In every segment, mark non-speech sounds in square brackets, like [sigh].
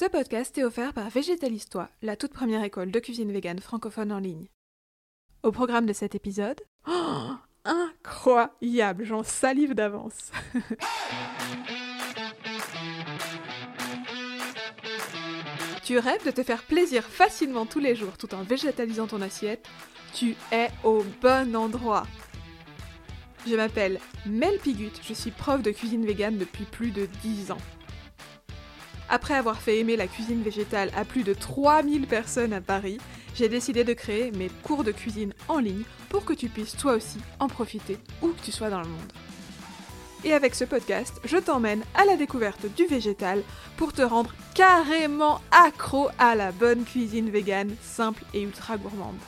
Ce podcast est offert par Végétalistois, la toute première école de cuisine végane francophone en ligne. Au programme de cet épisode, oh, incroyable, j'en salive d'avance. [laughs] tu rêves de te faire plaisir facilement tous les jours tout en végétalisant ton assiette? Tu es au bon endroit. Je m'appelle Mel Pigut, je suis prof de cuisine végane depuis plus de 10 ans. Après avoir fait aimer la cuisine végétale à plus de 3000 personnes à Paris, j'ai décidé de créer mes cours de cuisine en ligne pour que tu puisses toi aussi en profiter où que tu sois dans le monde. Et avec ce podcast, je t'emmène à la découverte du végétal pour te rendre carrément accro à la bonne cuisine végane, simple et ultra gourmande.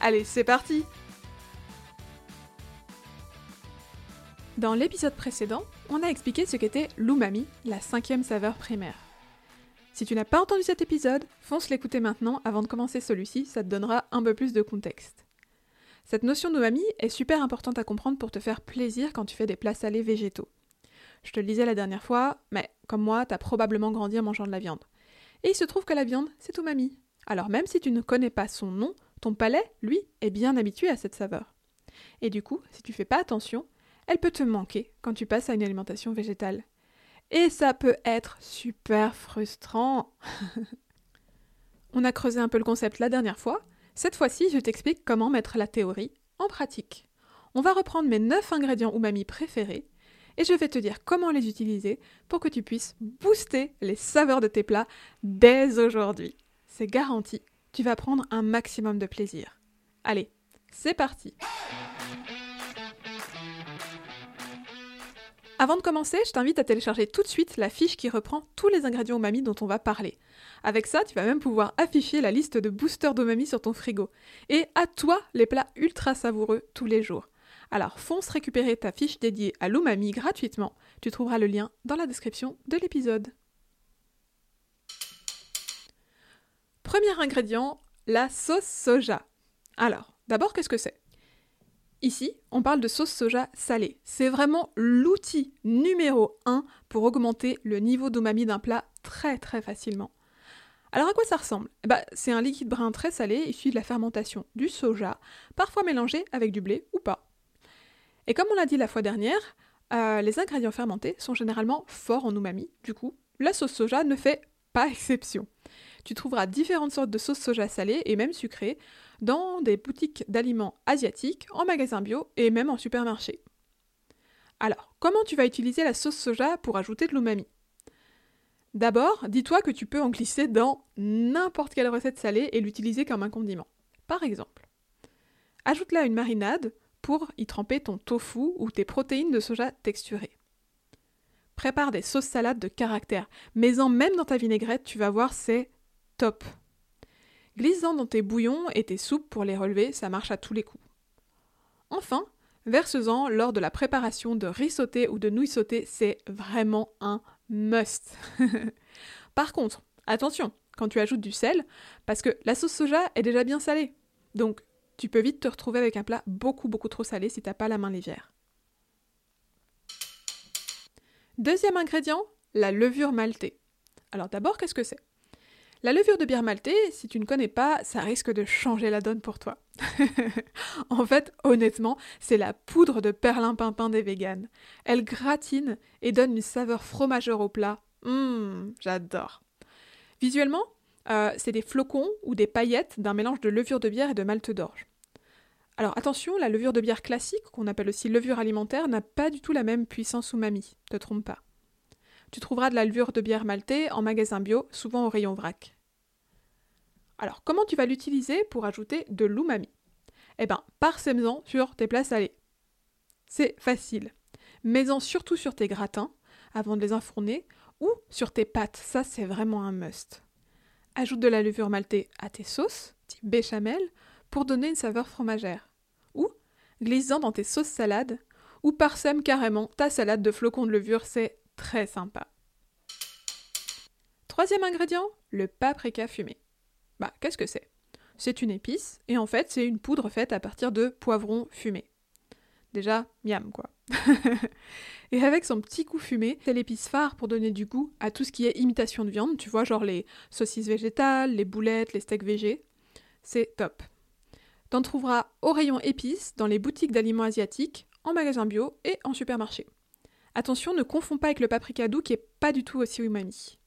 Allez, c'est parti Dans l'épisode précédent, on a expliqué ce qu'était l'umami, la cinquième saveur primaire. Si tu n'as pas entendu cet épisode, fonce l'écouter maintenant avant de commencer celui-ci, ça te donnera un peu plus de contexte. Cette notion d'umami est super importante à comprendre pour te faire plaisir quand tu fais des plats salés végétaux. Je te le disais la dernière fois, mais comme moi, t'as probablement grandi en mangeant de la viande. Et il se trouve que la viande, c'est umami. Alors même si tu ne connais pas son nom, ton palais, lui, est bien habitué à cette saveur. Et du coup, si tu fais pas attention, elle peut te manquer quand tu passes à une alimentation végétale. Et ça peut être super frustrant. [laughs] On a creusé un peu le concept la dernière fois. Cette fois-ci, je t'explique comment mettre la théorie en pratique. On va reprendre mes 9 ingrédients umami préférés et je vais te dire comment les utiliser pour que tu puisses booster les saveurs de tes plats dès aujourd'hui. C'est garanti, tu vas prendre un maximum de plaisir. Allez, c'est parti Avant de commencer, je t'invite à télécharger tout de suite la fiche qui reprend tous les ingrédients umami dont on va parler. Avec ça, tu vas même pouvoir afficher la liste de boosters d'umami sur ton frigo. Et à toi les plats ultra savoureux tous les jours. Alors fonce récupérer ta fiche dédiée à l'umami gratuitement. Tu trouveras le lien dans la description de l'épisode. Premier ingrédient, la sauce soja. Alors, d'abord, qu'est-ce que c'est? Ici, on parle de sauce soja salée. C'est vraiment l'outil numéro 1 pour augmenter le niveau d'umami d'un plat très très facilement. Alors à quoi ça ressemble? Ben, C'est un liquide brun très salé issu de la fermentation du soja, parfois mélangé avec du blé ou pas. Et comme on l'a dit la fois dernière, euh, les ingrédients fermentés sont généralement forts en umami, du coup, la sauce soja ne fait pas exception. Tu trouveras différentes sortes de sauce soja salée et même sucrée dans des boutiques d'aliments asiatiques, en magasins bio et même en supermarché. Alors, comment tu vas utiliser la sauce soja pour ajouter de l'umami? D'abord, dis-toi que tu peux en glisser dans n'importe quelle recette salée et l'utiliser comme un condiment. Par exemple, ajoute-la une marinade pour y tremper ton tofu ou tes protéines de soja texturées. Prépare des sauces salades de caractère, mais en même dans ta vinaigrette, tu vas voir, c'est top. Glisse-en dans tes bouillons et tes soupes pour les relever, ça marche à tous les coups. Enfin, verse-en lors de la préparation de riz sauté ou de nouilles sautées, c'est vraiment un must. [laughs] Par contre, attention quand tu ajoutes du sel, parce que la sauce soja est déjà bien salée. Donc, tu peux vite te retrouver avec un plat beaucoup beaucoup trop salé si t'as pas la main légère. Deuxième ingrédient, la levure maltée. Alors d'abord, qu'est-ce que c'est? La levure de bière maltée, si tu ne connais pas, ça risque de changer la donne pour toi. [laughs] en fait, honnêtement, c'est la poudre de perlimpinpin des véganes. Elle gratine et donne une saveur fromageur au plat. Hum, j'adore. Visuellement, euh, c'est des flocons ou des paillettes d'un mélange de levure de bière et de malte d'orge. Alors attention, la levure de bière classique, qu'on appelle aussi levure alimentaire, n'a pas du tout la même puissance umami, te trompe pas. Tu trouveras de la levure de bière maltée en magasin bio, souvent au rayon vrac. Alors, comment tu vas l'utiliser pour ajouter de l'umami? Eh bien, parsème-en sur tes plats salés. C'est facile. Mets-en surtout sur tes gratins avant de les enfourner ou sur tes pâtes, ça c'est vraiment un must. Ajoute de la levure maltée à tes sauces, type béchamel, pour donner une saveur fromagère. Ou glisse-en dans tes sauces salades, ou parsème carrément ta salade de flocons de levure, c'est très sympa. Troisième ingrédient, le paprika fumé. Bah, qu'est-ce que c'est? C'est une épice, et en fait, c'est une poudre faite à partir de poivrons fumés. Déjà, miam quoi. [laughs] et avec son petit coup fumé, c'est l'épice phare pour donner du goût à tout ce qui est imitation de viande, tu vois, genre les saucisses végétales, les boulettes, les steaks végés. C'est top. T'en trouveras au rayon épices, dans les boutiques d'aliments asiatiques, en magasin bio et en supermarché. Attention, ne confonds pas avec le paprika doux qui est pas du tout aussi umami.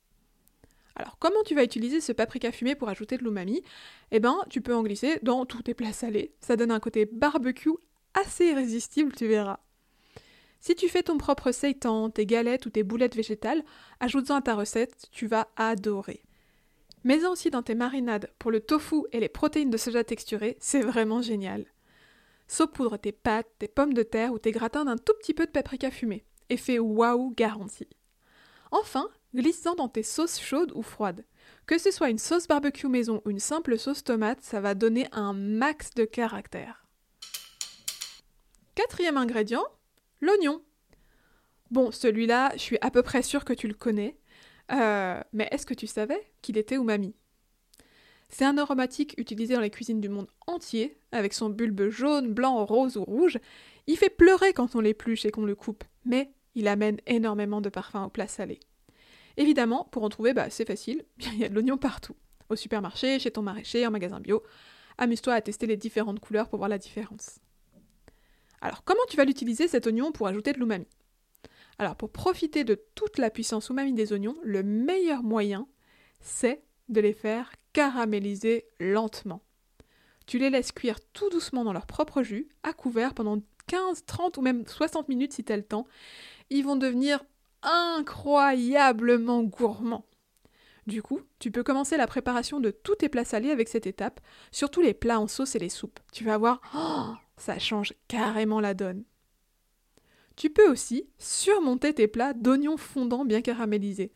Alors, comment tu vas utiliser ce paprika fumé pour ajouter de l'umami? Eh ben, tu peux en glisser dans tous tes plats salés. Ça donne un côté barbecue assez irrésistible, tu verras. Si tu fais ton propre seitan, tes galettes ou tes boulettes végétales, ajoute-en à ta recette, tu vas adorer. Mets-en aussi dans tes marinades pour le tofu et les protéines de soja texturées, c'est vraiment génial. Saupoudre tes pâtes, tes pommes de terre ou tes gratins d'un tout petit peu de paprika fumé. Effet waouh garanti. Enfin, glisse-en dans tes sauces chaudes ou froides. Que ce soit une sauce barbecue maison ou une simple sauce tomate, ça va donner un max de caractère. Quatrième ingrédient, l'oignon. Bon, celui-là, je suis à peu près sûre que tu le connais. Euh, mais est-ce que tu savais qu'il était umami? C'est un aromatique utilisé dans les cuisines du monde entier, avec son bulbe jaune, blanc, rose ou rouge. Il fait pleurer quand on l'épluche et qu'on le coupe, mais il amène énormément de parfum au plat salé. Évidemment, pour en trouver, bah, c'est facile, [laughs] il y a de l'oignon partout. Au supermarché, chez ton maraîcher, en magasin bio. Amuse-toi à tester les différentes couleurs pour voir la différence. Alors, comment tu vas l'utiliser cet oignon pour ajouter de l'umami? Alors, pour profiter de toute la puissance umami des oignons, le meilleur moyen, c'est de les faire caraméliser lentement. Tu les laisses cuire tout doucement dans leur propre jus, à couvert pendant 15, 30 ou même 60 minutes si tu le temps. Ils vont devenir incroyablement gourmand. Du coup, tu peux commencer la préparation de tous tes plats salés avec cette étape, surtout les plats en sauce et les soupes. Tu vas voir, oh, ça change carrément la donne. Tu peux aussi surmonter tes plats d'oignons fondants bien caramélisés.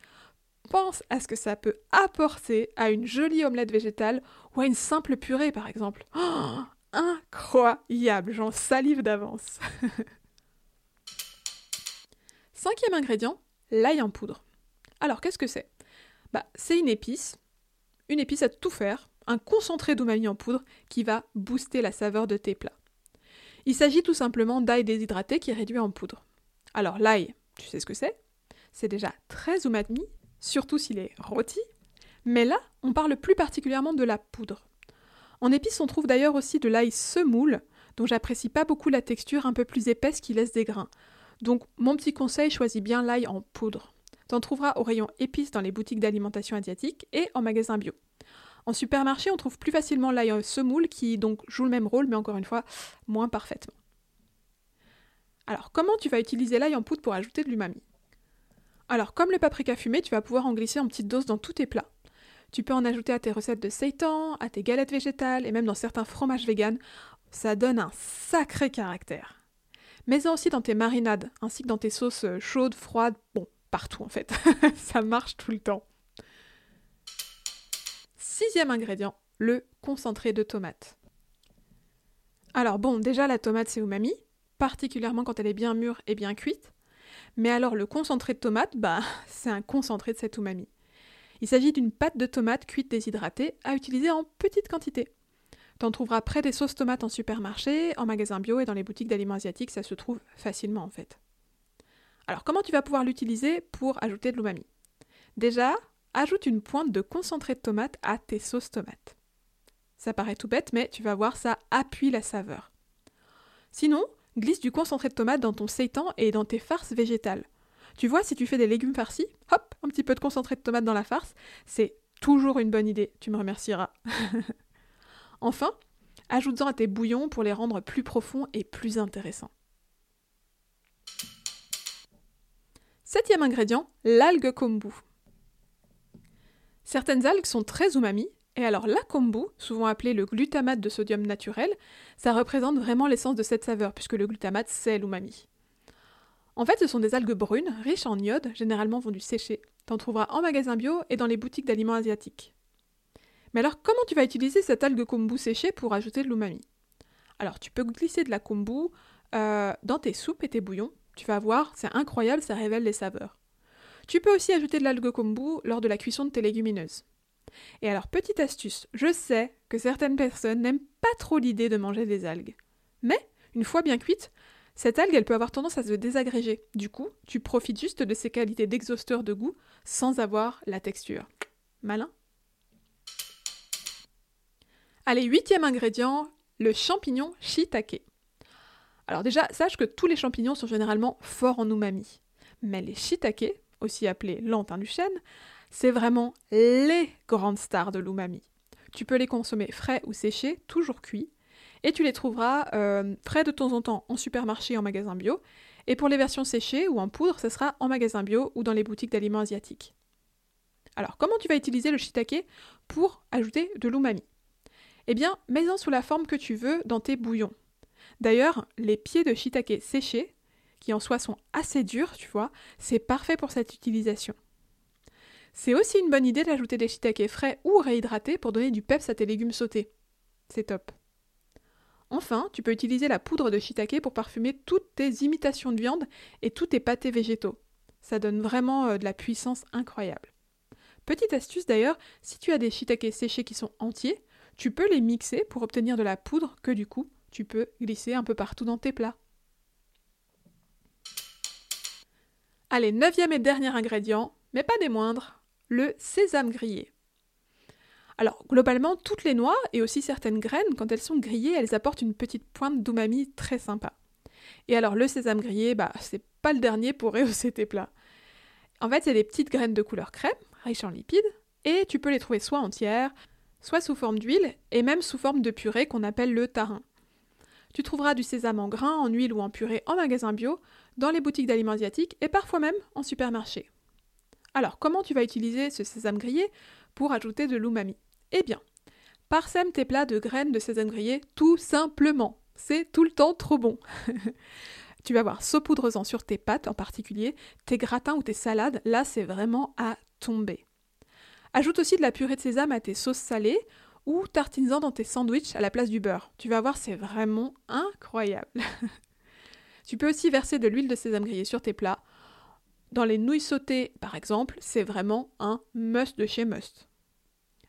Pense à ce que ça peut apporter à une jolie omelette végétale ou à une simple purée par exemple. Oh, incroyable, j'en salive d'avance. [laughs] Cinquième ingrédient, l'ail en poudre. Alors, qu'est-ce que c'est? Bah, C'est une épice, une épice à tout faire, un concentré d'umami en poudre qui va booster la saveur de tes plats. Il s'agit tout simplement d'ail déshydraté qui est réduit en poudre. Alors, l'ail, tu sais ce que c'est? C'est déjà très umami, surtout s'il est rôti, mais là, on parle plus particulièrement de la poudre. En épice, on trouve d'ailleurs aussi de l'ail semoule, dont j'apprécie pas beaucoup la texture un peu plus épaisse qui laisse des grains. Donc, mon petit conseil, choisis bien l'ail en poudre. T'en trouveras au rayon épices dans les boutiques d'alimentation asiatique et en magasin bio. En supermarché, on trouve plus facilement l'ail en semoule qui donc joue le même rôle, mais encore une fois, moins parfaitement. Alors, comment tu vas utiliser l'ail en poudre pour ajouter de l'umami? Alors, comme le paprika fumé, tu vas pouvoir en glisser en petites doses dans tous tes plats. Tu peux en ajouter à tes recettes de seitan, à tes galettes végétales et même dans certains fromages véganes. Ça donne un sacré caractère. Mets-en aussi dans tes marinades, ainsi que dans tes sauces euh, chaudes, froides, bon, partout en fait. [laughs] ça marche tout le temps. Sixième ingrédient, le concentré de tomate. Alors bon, déjà la tomate c'est umami, particulièrement quand elle est bien mûre et bien cuite. Mais alors le concentré de tomate, bah [laughs] c'est un concentré de cet umami. Il s'agit d'une pâte de tomate cuite déshydratée à utiliser en petite quantité. T'en trouveras près des sauces tomates en supermarché, en magasin bio et dans les boutiques d'aliments asiatiques, ça se trouve facilement en fait. Alors comment tu vas pouvoir l'utiliser pour ajouter de l'umami? Déjà, ajoute une pointe de concentré de tomate à tes sauces tomates. Ça paraît tout bête, mais tu vas voir, ça appuie la saveur. Sinon, glisse du concentré de tomate dans ton seitan et dans tes farces végétales. Tu vois, si tu fais des légumes farcis, hop, un petit peu de concentré de tomate dans la farce, c'est toujours une bonne idée, tu me remercieras. [laughs] Enfin, ajoute-en à tes bouillons pour les rendre plus profonds et plus intéressants. Septième ingrédient, l'algue kombu. Certaines algues sont très umami, et alors la kombu, souvent appelée le glutamate de sodium naturel, ça représente vraiment l'essence de cette saveur, puisque le glutamate c'est l'umami. En fait, ce sont des algues brunes, riches en iode, généralement vendues séchées. T'en trouveras en magasin bio et dans les boutiques d'aliments asiatiques. Mais alors, comment tu vas utiliser cette algue kombu séchée pour ajouter de l'umami? Alors, tu peux glisser de la kombu euh, dans tes soupes et tes bouillons. Tu vas voir, c'est incroyable, ça révèle les saveurs. Tu peux aussi ajouter de l'algue kombu lors de la cuisson de tes légumineuses. Et alors, petite astuce, je sais que certaines personnes n'aiment pas trop l'idée de manger des algues. Mais, une fois bien cuites, Cette algue, elle peut avoir tendance à se désagréger. Du coup, tu profites juste de ses qualités d'exhausteur de goût sans avoir la texture. Malin? Allez, huitième ingrédient, le champignon shiitake. Alors déjà, sache que tous les champignons sont généralement forts en umami. Mais les shiitake, aussi appelés lentins du chêne, c'est vraiment les grandes stars de l'umami. Tu peux les consommer frais ou séchés, toujours cuits, et tu les trouveras euh, frais de temps en temps en supermarché et en magasin bio. Et pour les versions séchées ou en poudre, ce sera en magasin bio ou dans les boutiques d'aliments asiatiques. Alors, comment tu vas utiliser le shiitake pour ajouter de l'umami? Eh bien, mets-en sous la forme que tu veux dans tes bouillons. D'ailleurs, les pieds de shiitake séchés, qui en soi sont assez durs, tu vois, c'est parfait pour cette utilisation. C'est aussi une bonne idée d'ajouter des shiitake frais ou réhydratés pour donner du peps à tes légumes sautés. C'est top. Enfin, tu peux utiliser la poudre de shiitake pour parfumer toutes tes imitations de viande et tous tes pâtés végétaux. Ça donne vraiment euh, de la puissance incroyable. Petite astuce d'ailleurs, si tu as des shiitake séchés qui sont entiers, tu peux les mixer pour obtenir de la poudre que du coup tu peux glisser un peu partout dans tes plats. Allez, neuvième et dernier ingrédient, mais pas des moindres, le sésame grillé. Alors, globalement, toutes les noix et aussi certaines graines, quand elles sont grillées, elles apportent une petite pointe d'umami très sympa. Et alors, le sésame grillé, bah, c'est pas le dernier pour [laughs] rehausser tes plats. En fait, c'est des petites graines de couleur crème, riches en lipides, et tu peux les trouver soit entières, soit sous forme d'huile, et même sous forme de purée qu'on appelle le tarin. Tu trouveras du sésame en grains, en huile ou en purée en magasin bio, dans les boutiques d'aliments asiatiques et parfois même en supermarché. Alors, comment tu vas utiliser ce sésame grillé pour ajouter de l'umami? Eh bien, parsème tes plats de graines de sésame grillé tout simplement. C'est tout le temps trop bon. [laughs] tu vas voir, saupoudre-en sur tes pâtes en particulier, tes gratins ou tes salades, là c'est vraiment à tomber. Ajoute aussi de la purée de sésame à tes sauces salées ou tartines-en dans tes sandwichs à la place du beurre. Tu vas voir, c'est vraiment incroyable. [laughs] tu peux aussi verser de l'huile de sésame grillée sur tes plats dans les nouilles sautées, par exemple, c'est vraiment un must de chez must.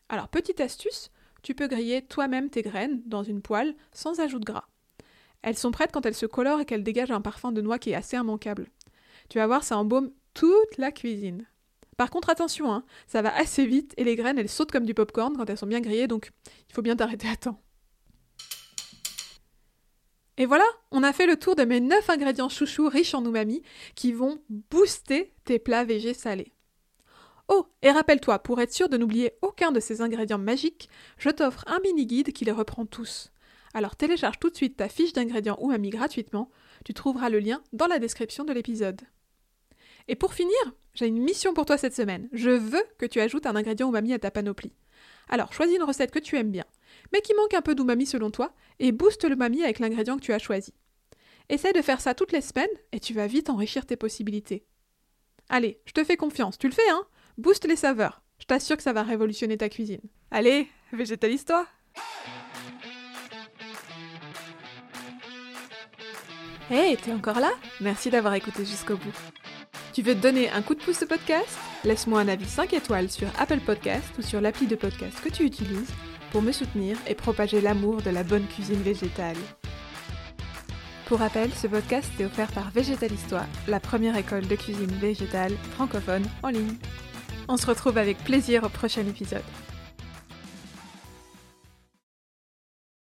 Alors, petite astuce, tu peux griller toi-même tes graines dans une poêle sans ajout de gras. Elles sont prêtes quand elles se colorent et qu'elles dégagent un parfum de noix qui est assez immanquable. Tu vas voir, ça embaume toute la cuisine. Par contre, attention, hein, ça va assez vite et les graines, elles sautent comme du popcorn quand elles sont bien grillées, donc il faut bien t'arrêter à temps. Et voilà, on a fait le tour de mes 9 ingrédients chouchous riches en umami qui vont booster tes plats végés salés. Oh, et rappelle-toi, pour être sûr de n'oublier aucun de ces ingrédients magiques, je t'offre un mini-guide qui les reprend tous. Alors télécharge tout de suite ta fiche d'ingrédients umami gratuitement, tu trouveras le lien dans la description de l'épisode. Et pour finir, j'ai une mission pour toi cette semaine. Je veux que tu ajoutes un ingrédient umami à ta panoplie. Alors choisis une recette que tu aimes bien mais qui manque un peu d'umami selon toi, et booste le mami avec l'ingrédient que tu as choisi. Essaie de faire ça toutes les semaines, et tu vas vite enrichir tes possibilités. Allez, je te fais confiance, tu le fais, hein? Booste les saveurs, je t'assure que ça va révolutionner ta cuisine. Allez, végétalise-toi Hey, t'es encore là? Merci d'avoir écouté jusqu'au bout. Tu veux te donner un coup de pouce au podcast? Laisse-moi un avis 5 étoiles sur Apple Podcast ou sur l'appli de podcast que tu utilises pour me soutenir et propager l'amour de la bonne cuisine végétale. Pour rappel, ce podcast est offert par Végétalistoire, la première école de cuisine végétale francophone en ligne. On se retrouve avec plaisir au prochain épisode.